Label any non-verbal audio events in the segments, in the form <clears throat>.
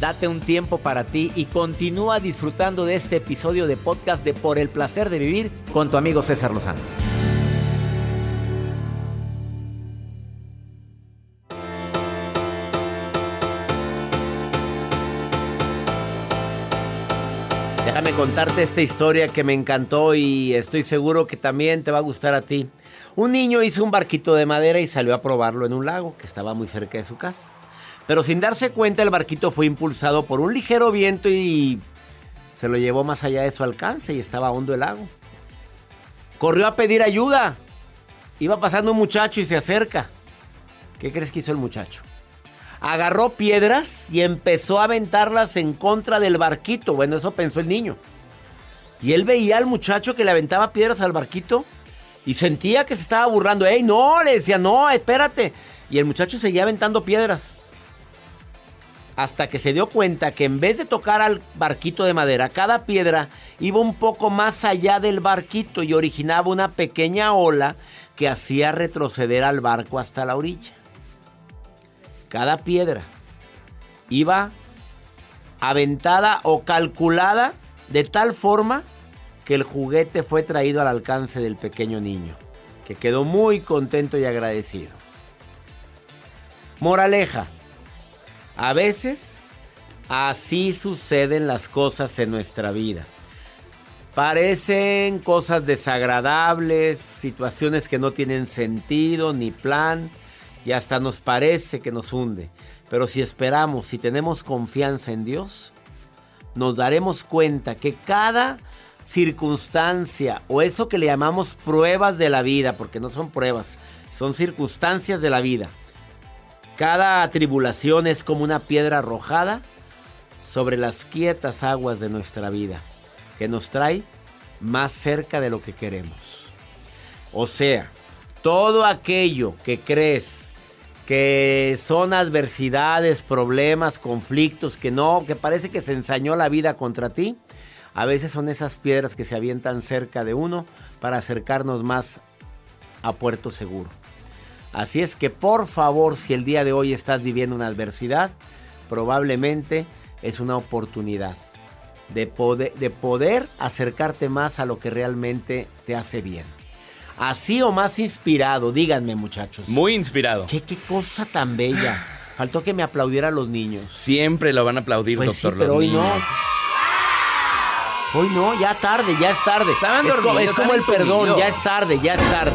Date un tiempo para ti y continúa disfrutando de este episodio de podcast de Por el placer de vivir con tu amigo César Lozano. Déjame contarte esta historia que me encantó y estoy seguro que también te va a gustar a ti. Un niño hizo un barquito de madera y salió a probarlo en un lago que estaba muy cerca de su casa. Pero sin darse cuenta el barquito fue impulsado por un ligero viento y se lo llevó más allá de su alcance y estaba hondo el lago. Corrió a pedir ayuda. Iba pasando un muchacho y se acerca. ¿Qué crees que hizo el muchacho? Agarró piedras y empezó a aventarlas en contra del barquito. Bueno, eso pensó el niño. Y él veía al muchacho que le aventaba piedras al barquito y sentía que se estaba burlando. ¡Ey, no! Le decía, no, espérate. Y el muchacho seguía aventando piedras. Hasta que se dio cuenta que en vez de tocar al barquito de madera, cada piedra iba un poco más allá del barquito y originaba una pequeña ola que hacía retroceder al barco hasta la orilla. Cada piedra iba aventada o calculada de tal forma que el juguete fue traído al alcance del pequeño niño, que quedó muy contento y agradecido. Moraleja, a veces así suceden las cosas en nuestra vida. Parecen cosas desagradables, situaciones que no tienen sentido ni plan y hasta nos parece que nos hunde. Pero si esperamos, si tenemos confianza en Dios, nos daremos cuenta que cada circunstancia o eso que le llamamos pruebas de la vida, porque no son pruebas, son circunstancias de la vida. Cada tribulación es como una piedra arrojada sobre las quietas aguas de nuestra vida, que nos trae más cerca de lo que queremos. O sea, todo aquello que crees que son adversidades, problemas, conflictos, que no, que parece que se ensañó la vida contra ti, a veces son esas piedras que se avientan cerca de uno para acercarnos más a puerto seguro. Así es que por favor, si el día de hoy estás viviendo una adversidad, probablemente es una oportunidad de poder, de poder acercarte más a lo que realmente te hace bien. Así o más inspirado, díganme muchachos. Muy inspirado. ¿Qué, qué cosa tan bella. Faltó que me aplaudieran los niños. Siempre lo van a aplaudir, Pues doctor. sí, pero los hoy no. Hoy no, ya tarde, ya es tarde. Es, co- es como el perdón, ya es tarde, ya es tarde.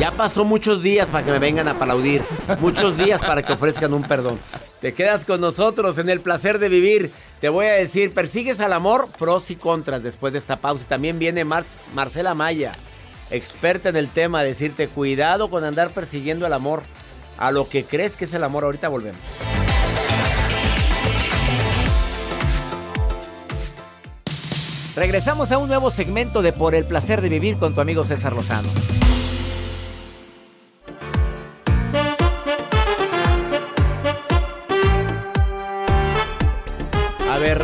Ya pasó muchos días para que me vengan a aplaudir. Muchos días para que ofrezcan un perdón. Te quedas con nosotros en el placer de vivir. Te voy a decir, persigues al amor, pros y contras después de esta pausa. También viene Mar- Marcela Maya, experta en el tema, decirte cuidado con andar persiguiendo el amor. A lo que crees que es el amor, ahorita volvemos. Regresamos a un nuevo segmento de Por el placer de vivir con tu amigo César Lozano.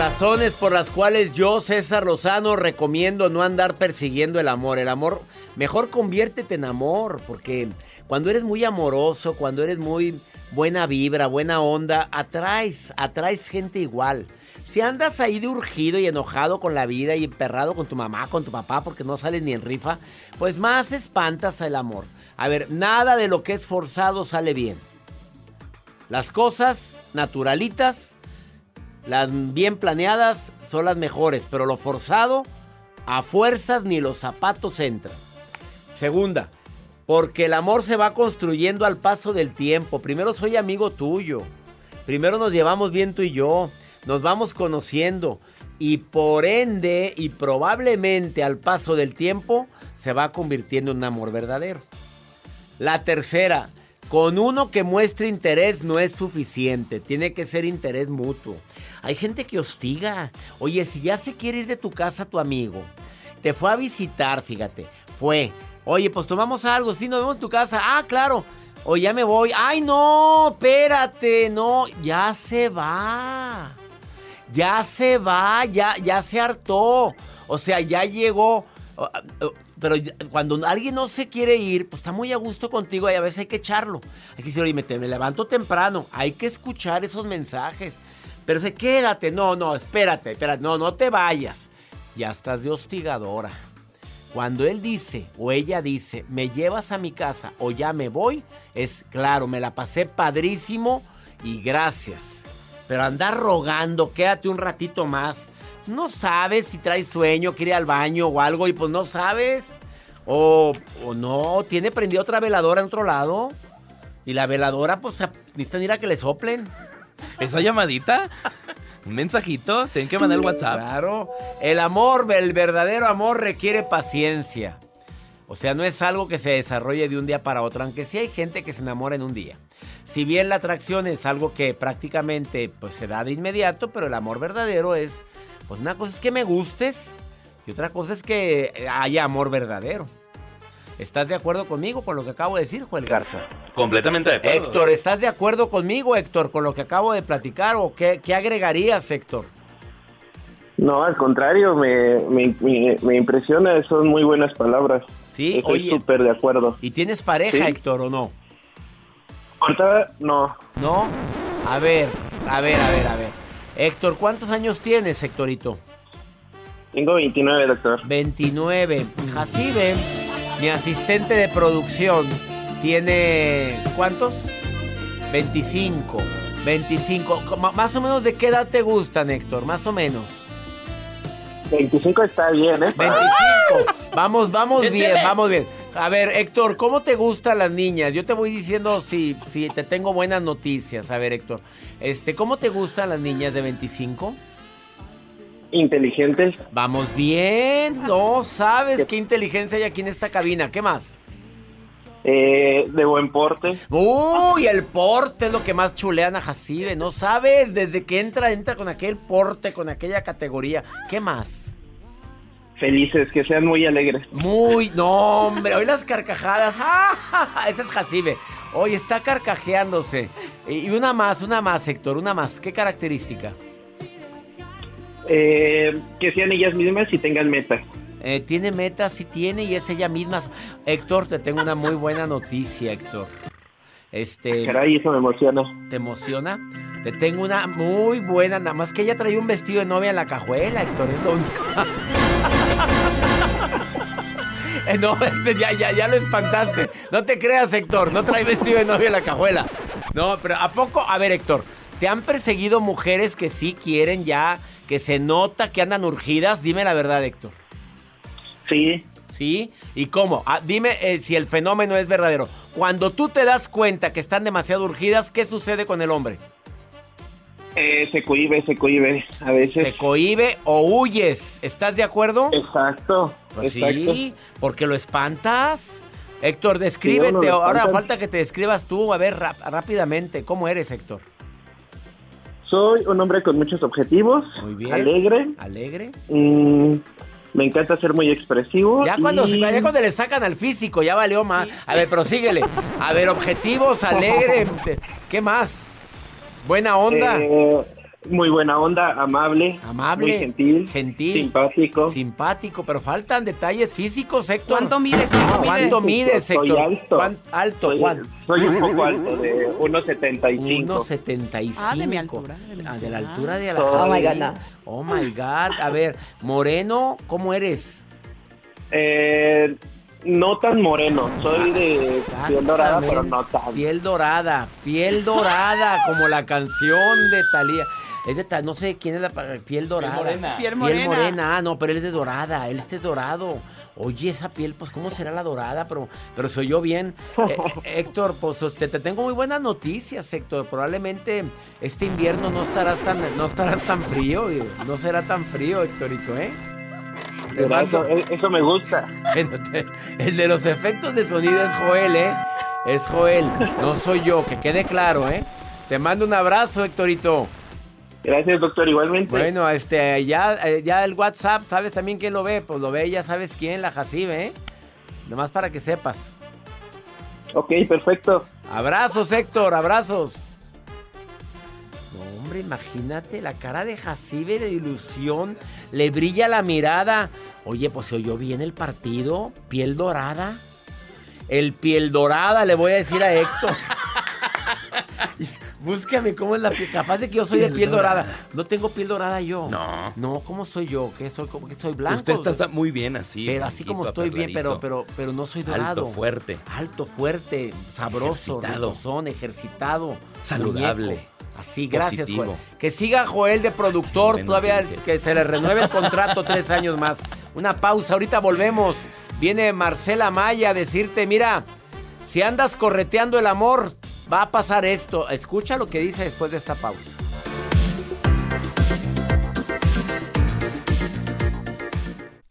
Razones por las cuales yo, César Lozano, recomiendo no andar persiguiendo el amor. El amor, mejor conviértete en amor, porque cuando eres muy amoroso, cuando eres muy buena vibra, buena onda, atraes, atraes gente igual. Si andas ahí de urgido y enojado con la vida y emperrado con tu mamá, con tu papá, porque no sales ni en rifa, pues más espantas el amor. A ver, nada de lo que es forzado sale bien. Las cosas naturalitas Las bien planeadas son las mejores, pero lo forzado, a fuerzas ni los zapatos entran. Segunda, porque el amor se va construyendo al paso del tiempo. Primero soy amigo tuyo. Primero nos llevamos bien tú y yo. Nos vamos conociendo. Y por ende, y probablemente al paso del tiempo, se va convirtiendo en un amor verdadero. La tercera, con uno que muestre interés no es suficiente. Tiene que ser interés mutuo. Hay gente que hostiga. Oye, si ya se quiere ir de tu casa tu amigo, te fue a visitar, fíjate, fue Oye, pues tomamos algo, sí, nos vemos en tu casa. Ah, claro. O ya me voy. Ay, no, espérate, no, ya se va. Ya se va, ya, ya se hartó. O sea, ya llegó. Pero cuando alguien no se quiere ir, pues está muy a gusto contigo y a veces hay que echarlo. Hay que decir, oye, me, levanto temprano. Hay que escuchar esos mensajes. Pero se quédate, no, no, espérate, espérate, no, no te vayas. Ya estás de hostigadora. Cuando él dice o ella dice, me llevas a mi casa o ya me voy, es claro, me la pasé padrísimo y gracias. Pero andar rogando, quédate un ratito más. No sabes si traes sueño, quiere ir al baño o algo y pues no sabes. O, o no, tiene prendida otra veladora en otro lado. Y la veladora, pues necesitan ir a que le soplen. ¿Esa llamadita? un mensajito, tienen que mandar el WhatsApp. Claro. El amor, el verdadero amor requiere paciencia. O sea, no es algo que se desarrolle de un día para otro, aunque sí hay gente que se enamora en un día. Si bien la atracción es algo que prácticamente pues, se da de inmediato, pero el amor verdadero es, pues una cosa es que me gustes y otra cosa es que haya amor verdadero. ¿Estás de acuerdo conmigo con lo que acabo de decir, Joel Garza? Completamente de acuerdo. Héctor, ¿estás de acuerdo conmigo, Héctor, con lo que acabo de platicar o qué, agregarías, Héctor? No, al contrario, me, impresiona, son muy buenas palabras. Sí, Estoy súper de acuerdo. ¿Y tienes pareja, Héctor, o no? Ahorita no. ¿No? A ver, a ver, a ver, a ver. Héctor, ¿cuántos años tienes, Héctorito? Tengo 29, doctor. 29. Jacibe mi asistente de producción tiene. ¿Cuántos? 25. 25. Más o menos de qué edad te gustan, Héctor? Más o menos. 25 está bien, ¿eh? 25. Vamos, vamos bien, vamos bien. A ver, Héctor, ¿cómo te gustan las niñas? Yo te voy diciendo si, si te tengo buenas noticias. A ver, Héctor, este, ¿cómo te gustan las niñas de 25? inteligentes. Vamos bien, no sabes qué inteligencia hay aquí en esta cabina. ¿Qué más? Eh, de buen porte. Uy, el porte es lo que más chulean a Jacibe, ¿no sabes? Desde que entra, entra con aquel porte, con aquella categoría. ¿Qué más? Felices, que sean muy alegres. Muy, no, hombre, hoy las carcajadas. <laughs> ¡Ah! Ese es Jacibe. Hoy está carcajeándose. Y una más, una más, Héctor, una más. ¿Qué característica? Eh, que sean ellas mismas y tengan metas. Eh, tiene metas, sí tiene y es ella misma. Héctor, te tengo una muy buena noticia, Héctor. Este. Caray, eso me emociona. ¿Te emociona? Te tengo una muy buena, nada más que ella trae un vestido de novia en la cajuela, Héctor, es lo único. <laughs> Eh, no, <laughs> ya, ya, ya lo espantaste. No te creas, Héctor, no trae vestido de novia la cajuela. No, pero ¿a poco? A ver, Héctor, ¿te han perseguido mujeres que sí quieren ya que se nota que andan urgidas? Dime la verdad, Héctor. Sí. ¿Sí? ¿Y cómo? Ah, dime eh, si el fenómeno es verdadero. Cuando tú te das cuenta que están demasiado urgidas, ¿qué sucede con el hombre? Eh, se cohibe, se cohibe a veces. Se cohibe o huyes. ¿Estás de acuerdo? Exacto. Pues sí, porque lo espantas. Héctor, descríbete. Ahora falta que te describas tú. A ver, rápidamente. ¿Cómo eres, Héctor? Soy un hombre con muchos objetivos. Muy bien. Alegre. Alegre. Mm, me encanta ser muy expresivo. Ya, cuando, cuando le sacan al físico, ya valió más. A ver, prosíguele. A ver, <laughs> objetivos, alegre. <laughs> ¿Qué más? Buena onda. Eh, muy buena onda, amable. Amable. Muy gentil. Gentil. Simpático. Simpático, pero faltan detalles físicos, Héctor. ¿Cuánto mide? ¿Cuánto, mides, Héctor? Soy alto. ¿Alto? Soy, ¿Cuánto? Soy un poco alto, de 1,75. 1,75. Ah, de mi altura. Ah, de la altura de la Oh, my God, Oh, my God. A ver, Moreno, ¿cómo eres? Eh, no tan moreno. Soy de piel dorada, pero no tan. Piel dorada, piel dorada, <laughs> como la canción de Talía. Es de ta- no sé quién es la piel dorada. morena. Piel Piel morena. morena. Ah, no, pero él es de dorada, él este es dorado. Oye, esa piel, pues, ¿cómo será la dorada? Pero, pero se oyó bien. <laughs> Eh, Héctor, pues, este, te tengo muy buenas noticias, Héctor. Probablemente este invierno no estarás tan, no estarás tan frío. No será tan frío, Héctorito, ¿eh? Te mando- eso, eso me gusta. el de los efectos de sonido es Joel, ¿eh? Es Joel, no soy yo, que quede claro, ¿eh? Te mando un abrazo, Héctorito. Gracias, doctor. Igualmente. Bueno, este, ya, eh, ya el WhatsApp, ¿sabes también quién lo ve? Pues lo ve, ya sabes quién, la Jacibe, ¿eh? Nomás para que sepas. Ok, perfecto. Abrazos, Héctor, abrazos. Hombre, imagínate la cara de Jacibe de ilusión. Le brilla la mirada. Oye, pues se oyó bien el partido. Piel dorada. El piel dorada, le voy a decir a Héctor. <laughs> Búscame cómo es la piel. Capaz de que yo soy de Piel dorada. dorada. No tengo piel dorada yo. No. No, ¿cómo soy yo? ¿Qué soy? ¿Cómo que soy blanco? Usted está, está muy bien así. pero así como estoy bien, pero, pero, pero no soy dorado. Alto, fuerte. Alto, fuerte, sabroso, Ejercitado. ricosón, ejercitado. Saludable. muñeco. Así, gracias, Positivo. Joel. Que siga Joel de productor, todavía Enríquez. que se le renueve el contrato tres años más. Una pausa, ahorita volvemos. Viene Marcela Maya a decirte, mira, si andas correteando el amor, va a pasar esto. Escucha lo que dice después de esta pausa.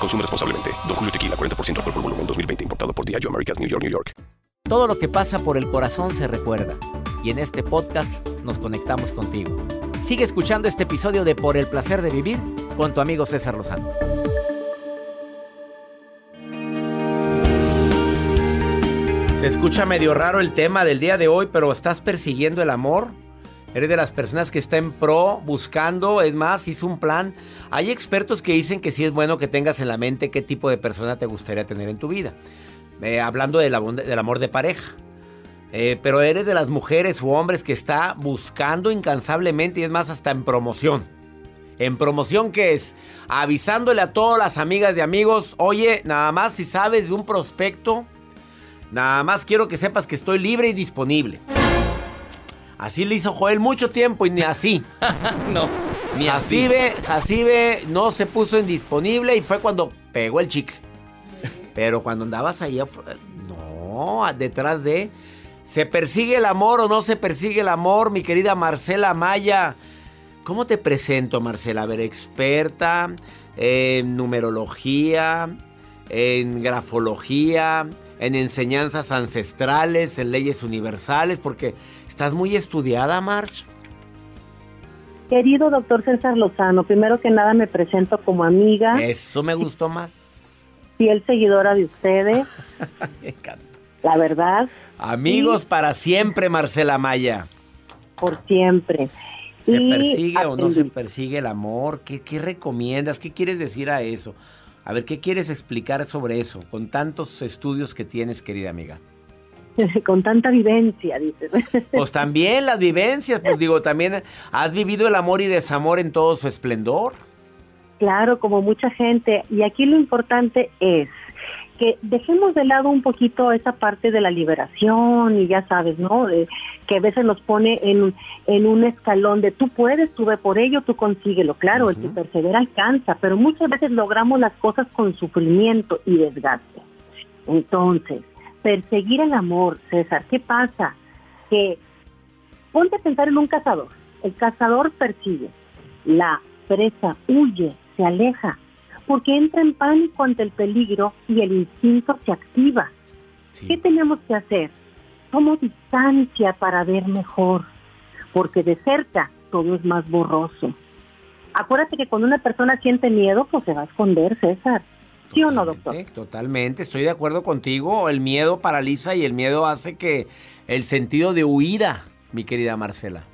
Consume responsablemente. Don Julio Tequila, 40% alcohol por volumen, 2020. Importado por Diageo Americas, New York, New York. Todo lo que pasa por el corazón se recuerda. Y en este podcast nos conectamos contigo. Sigue escuchando este episodio de Por el placer de vivir con tu amigo César Lozano. Se escucha medio raro el tema del día de hoy, pero ¿estás persiguiendo el amor? ¿Eres de las personas que está en pro, buscando? Es más, hizo un plan. Hay expertos que dicen que sí es bueno que tengas en la mente qué tipo de persona te gustaría tener en tu vida. Eh, hablando del, amor de pareja. Eh, pero eres de las mujeres u hombres que está buscando incansablemente y es más hasta en promoción. En promoción que es avisándole a todas las amigas de amigos, oye, nada más si sabes de un prospecto, nada más quiero que sepas que estoy libre y disponible. Así le hizo Joel mucho tiempo y ni así. <laughs> No. Ni así ve, Jacibe no se puso indisponible y fue cuando pegó el chicle. Pero cuando andabas ahí, afu- no, detrás de... ¿Se persigue el amor o no se persigue el amor, mi querida Marcela Maya? ¿Cómo te presento, Marcela? A ver, experta en numerología, en grafología, en enseñanzas ancestrales, en leyes universales, porque estás muy estudiada, March. Querido doctor César Lozano, primero que nada me presento como amiga, Eso me gustó más. fiel seguidora de ustedes, <laughs> Me encanta. la verdad, Amigos para siempre, Marcela Maya. por siempre. ¿Se Y persigue o no se persigue el amor? ¿Qué, qué recomiendas? ¿Qué quieres decir a eso? A ver, ¿qué quieres explicar sobre eso con tantos estudios que tienes, querida amiga? <laughs> Con tanta vivencia, dices. <laughs> Pues también las vivencias, pues digo, también has vivido el amor y desamor en todo su esplendor. Claro, como mucha gente. Y aquí lo importante es que dejemos de lado un poquito esa parte de la liberación y ya sabes, ¿no? De- que a veces nos pone en, en un escalón de tú puedes, tú ve por ello, tú consíguelo. Claro, el que persevera alcanza, pero muchas veces logramos las cosas con sufrimiento y desgaste. Entonces, perseguir el amor, César, ¿qué pasa? que ponte a pensar en un cazador. El cazador persigue, la presa huye, se aleja, porque entra en pánico ante el peligro y el instinto se activa. ¿Qué tenemos que hacer? Tomo distancia para ver mejor, porque de cerca todo es más borroso. Acuérdate que cuando una persona siente miedo, pues se va a esconder, César. ¿Sí o no, doctor? Totalmente, estoy de acuerdo contigo. El miedo paraliza y el miedo hace que el sentido de huida, mi querida Marcela.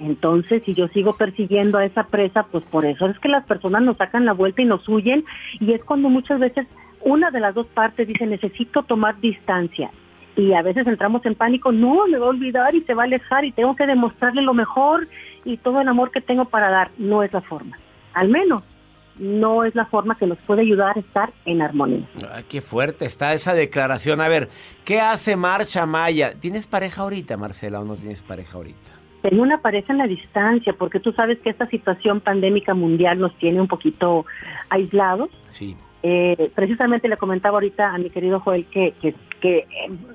Entonces, si yo sigo persiguiendo a esa presa, pues por eso es que las personas nos sacan la vuelta y nos huyen. Y es cuando muchas veces una de las dos partes dice, necesito tomar distancia. Y a veces entramos en pánico, no, me va a olvidar y se va a alejar y tengo que demostrarle lo mejor y todo el amor que tengo para dar. No es la forma. Al menos no es la forma que nos puede ayudar a estar en armonía. Ay, qué fuerte está esa declaración. A ver, ¿qué hace Marcha Maya? ¿Tienes pareja ahorita, Marcela, o no tienes pareja ahorita? Tengo una pareja en la distancia, porque tú sabes que esta situación pandémica mundial nos tiene un poquito aislados. Sí. Eh, precisamente le comentaba ahorita a mi querido Joel que, que, que eh,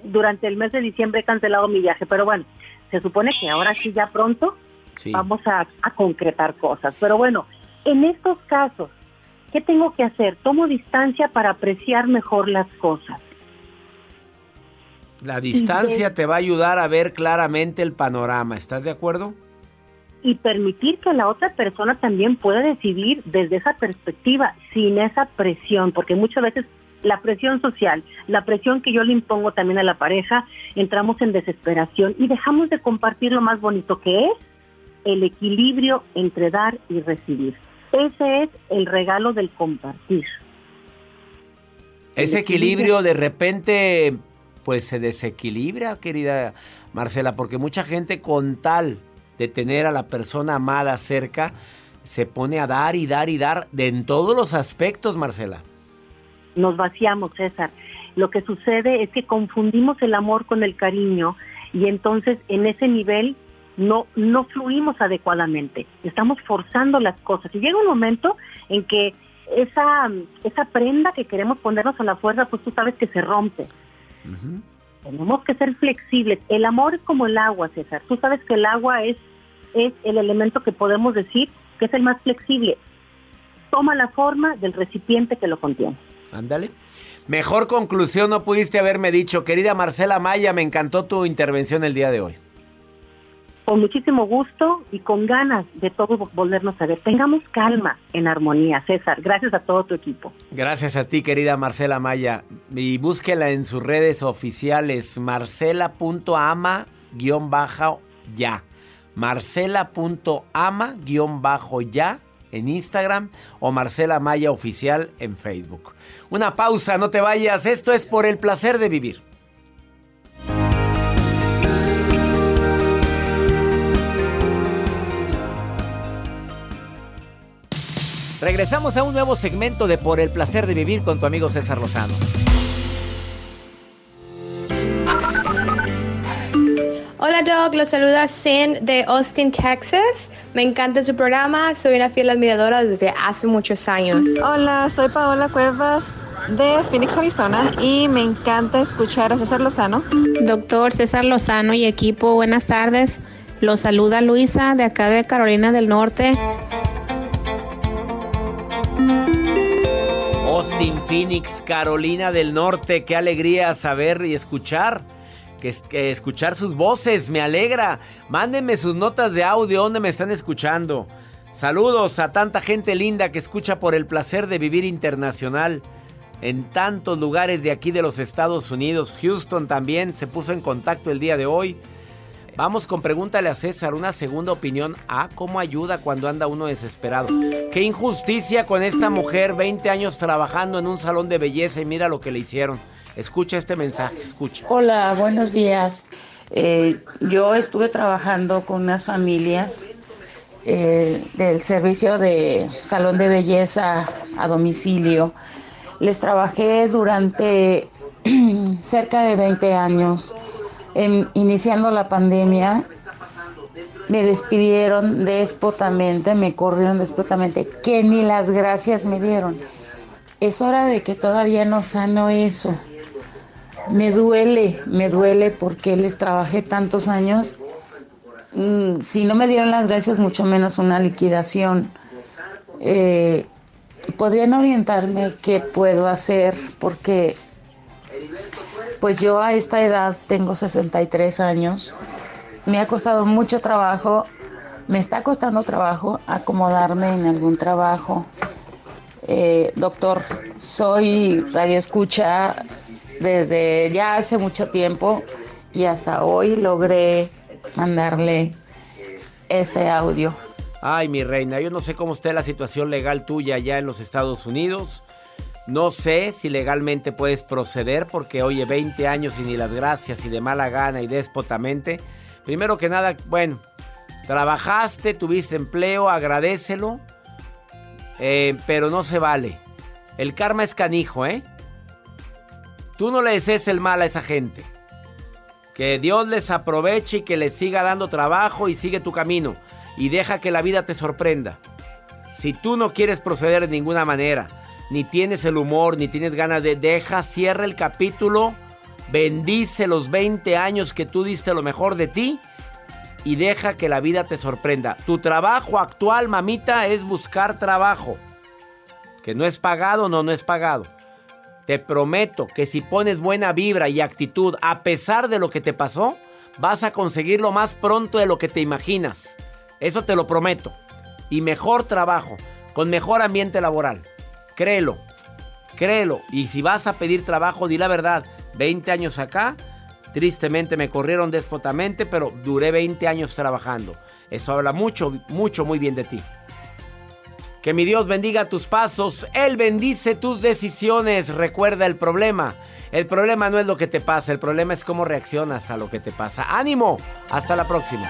durante el mes de diciembre he cancelado mi viaje, pero bueno, se supone que ahora sí ya pronto Sí. vamos a, a concretar cosas. Pero bueno, en estos casos, ¿qué tengo que hacer? Tomo distancia para apreciar mejor las cosas. La distancia te va a ayudar a ver claramente el panorama. ¿Estás de acuerdo? y permitir que la otra persona también pueda decidir desde esa perspectiva, sin esa presión, porque muchas veces la presión social, la presión que yo le impongo también a la pareja, entramos en desesperación y dejamos de compartir lo más bonito que es el equilibrio entre dar y recibir. Ese es el regalo del compartir. Ese equilibrio de repente pues se desequilibra, querida Marcela, porque mucha gente con tal de tener a la persona amada cerca, se pone a dar y dar y dar de en todos los aspectos, Marcela. Nos vaciamos, César. Lo que sucede es que confundimos el amor con el cariño y entonces en ese nivel no, no fluimos adecuadamente. Estamos forzando las cosas. Y llega un momento en que esa, esa prenda que queremos ponernos a la fuerza, pues tú sabes que se rompe. Tenemos que ser flexibles. El amor es como el agua, César. Tú sabes que el agua es, es el elemento que podemos decir que es el más flexible. Toma la forma del recipiente que lo contiene. Ándale. Mejor conclusión no pudiste haberme dicho, querida Marcela Maya, me encantó tu intervención el día de hoy. Con muchísimo gusto y con ganas de todos volvernos a ver. Tengamos calma en armonía, César. Gracias a todo tu equipo. Gracias a ti, querida Marcela Maya. Y búsquela en sus redes oficiales, marcela.ama-ya. Marcela.ama-ya en Instagram o Marcela Maya Oficial en Facebook. Una pausa, no te vayas. Esto es por el placer de vivir. Regresamos a un nuevo segmento de Por el placer de vivir con tu amigo César Lozano. Hola Doc, los saluda Sin de Austin, Texas. Me encanta su programa, soy una fiel admiradora desde hace muchos años. Hola, soy Paola Cuevas de Phoenix, Arizona y me encanta escuchar a César Lozano. Doctor César Lozano y equipo, buenas tardes. Los saluda Luisa de acá de Carolina del Norte. Austin, Phoenix, Carolina del Norte. Qué alegría saber y escuchar. Que, que escuchar sus voces, me alegra. Mándenme sus notas de audio donde me están escuchando. Saludos a tanta gente linda que escucha por el placer de vivir internacional. En tantos lugares de aquí de los Estados Unidos. Houston también se puso en contacto el día de hoy. Vamos con pregúntale a César, una segunda opinión. Ah, ¿cómo ayuda cuando anda uno desesperado? Qué injusticia con esta mujer, 20 años trabajando en un salón de belleza y mira lo que le hicieron. Escucha este mensaje, escucha. Hola, buenos días. Eh, yo estuve trabajando con unas familias eh, del servicio de salón de belleza a domicilio. Les trabajé durante <clears throat> cerca de 20 años. Iniciando la pandemia, me despidieron despotamente, me corrieron despotamente, que ni las gracias me dieron. Es hora de que todavía no sano eso. me duele, me duele porque les trabajé tantos años. Mm, si no me dieron las gracias, mucho menos una liquidación. Eh, ¿Podrían orientarme qué puedo hacer? Porque pues yo a esta edad tengo 63 años. Me ha costado mucho trabajo, me está costando trabajo acomodarme en algún trabajo. Eh, doctor, soy radioescucha desde ya hace mucho tiempo y hasta hoy logré mandarle este audio. Ay, mi reina, yo no sé cómo está la situación legal tuya allá en los Estados Unidos. No sé si legalmente puedes proceder porque, oye, 20 años y ni las gracias y de mala gana y déspotamente. Primero que nada, bueno, trabajaste, tuviste empleo, agradecelo, eh, pero no se vale. El karma es canijo, ¿eh? Tú no le desees el mal a esa gente. Que Dios les aproveche y que les siga dando trabajo y sigue tu camino. Y deja que la vida te sorprenda. Si tú no quieres proceder de ninguna manera, ni tienes el humor, ni tienes ganas de... Deja, cierra el capítulo, bendice los 20 años que tú diste lo mejor de ti y deja que la vida te sorprenda. Tu trabajo actual, mamita, es buscar trabajo. Que no es pagado, no, no es pagado. Te prometo que si pones buena vibra y actitud a pesar de lo que te pasó, vas a conseguirlo más pronto de lo que te imaginas. Eso te lo prometo. Y mejor trabajo, con mejor ambiente laboral. Créelo, créelo. Y si vas a pedir trabajo, di la verdad. 20 años acá, tristemente me corrieron despotamente, pero duré 20 años trabajando. Eso habla mucho, mucho, muy bien de ti. Que mi Dios bendiga tus pasos, Él bendice tus decisiones. Recuerda el problema. El problema no es lo que te pasa, el problema es cómo reaccionas a lo que te pasa. Ánimo, hasta la próxima.